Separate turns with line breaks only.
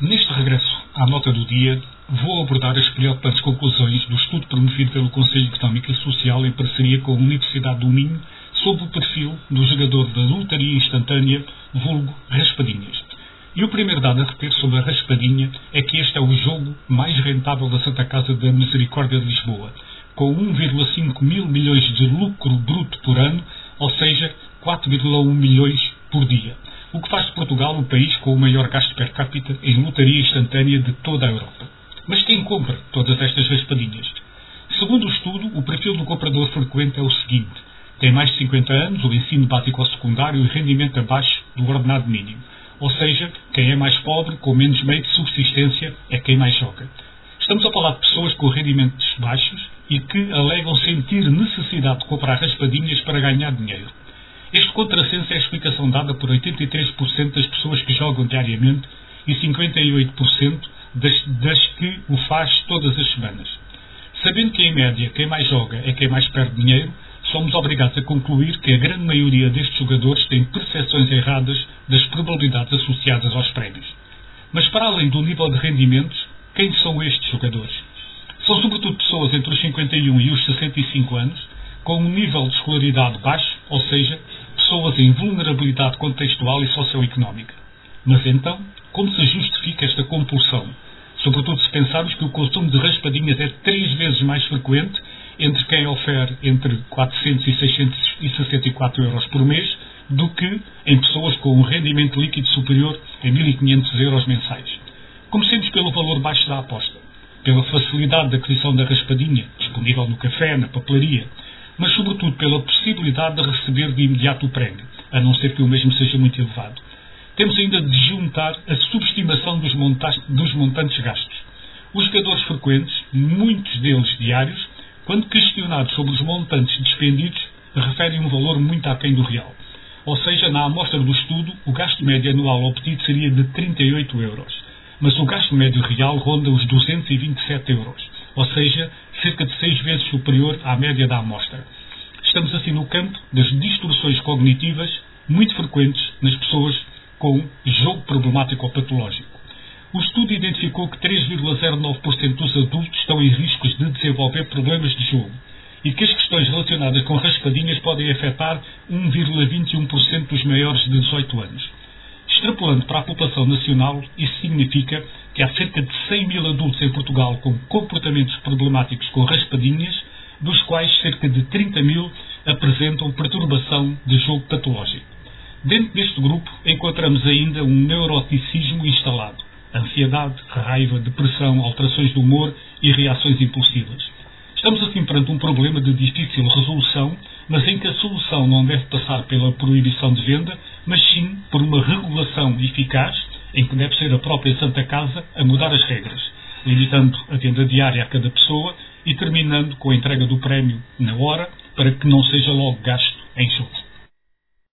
Neste regresso à nota do dia, vou abordar as preocupantes conclusões do estudo promovido pelo Conselho Económico e Social em parceria com a Universidade do Minho sobre o perfil do jogador da lotaria instantânea, vulgo Raspadinhas. E o primeiro dado a reter sobre a Raspadinha é que este é o jogo mais rentável da Santa Casa da Misericórdia de Lisboa, com 1,5 mil milhões de lucro bruto por ano, ou seja, 4,1 milhões por dia o que faz de Portugal o país com o maior gasto per capita em lotaria instantânea de toda a Europa. Mas quem compra todas estas raspadinhas? Segundo o estudo, o perfil do comprador frequente é o seguinte: tem mais de 50 anos, o ensino básico ou secundário e rendimento abaixo do ordenado mínimo. Ou seja, quem é mais pobre, com menos meio de subsistência, é quem mais joga. Estamos a falar de pessoas com rendimentos baixos e que alegam sentir necessidade de comprar raspadinhas para ganhar dinheiro. Este contrassenso é a explicação dada por 83% das pessoas que jogam diariamente e 58% das, das que o faz todas as semanas. Sabendo que, em média, quem mais joga é quem mais perde dinheiro, somos obrigados a concluir que a grande maioria destes jogadores tem percepções erradas das probabilidades associadas aos prémios. Mas, para além do nível de rendimentos, quem são estes jogadores? São sobretudo pessoas entre os 51 e os 65 anos, com um nível de escolaridade baixo, ou seja, pessoas em vulnerabilidade contextual e socioeconómica. Mas então, como se justifica esta compulsão? Sobretudo se pensarmos que o consumo de raspadinhas é três vezes mais frequente entre quem oferece entre 400 e 664 euros por mês do que em pessoas com um rendimento líquido superior a 1.500 euros mensais. Comecemos pelo valor baixo da aposta, pela facilidade de aquisição da raspadinha, disponível no café, na papelaria, mas sobretudo pela possibilidade de receber de imediato o prémio, a não ser que o mesmo seja muito elevado. Temos ainda de juntar a subestimação dos, dos montantes gastos. Os jogadores frequentes, muitos deles diários, quando questionados sobre os montantes despendidos, referem um valor muito aquém do real. Ou seja, na amostra do estudo, o gasto médio anual obtido seria de 38 euros, mas o gasto médio real ronda os 227 euros ou seja, cerca de seis vezes superior à média da amostra. Estamos assim no campo das distorções cognitivas muito frequentes nas pessoas com jogo problemático ou patológico. O estudo identificou que 3,09% dos adultos estão em riscos de desenvolver problemas de jogo e que as questões relacionadas com raspadinhas podem afetar 1,21% dos maiores de 18 anos. Extrapolando para a população nacional, isso significa que há cerca de 100 mil adultos em Portugal com comportamentos problemáticos com raspadinhas, dos quais cerca de 30 mil apresentam perturbação de jogo patológico. Dentro deste grupo encontramos ainda um neuroticismo instalado, ansiedade, raiva, depressão, alterações de humor e reações impulsivas. Estamos assim perante um problema de difícil resolução, mas em que a solução não deve passar pela proibição de venda, mas sim por uma regulação eficaz em que deve ser a própria Santa Casa a mudar as regras, limitando a venda diária a cada pessoa e terminando com a entrega do prémio na hora para que não seja logo gasto em shows.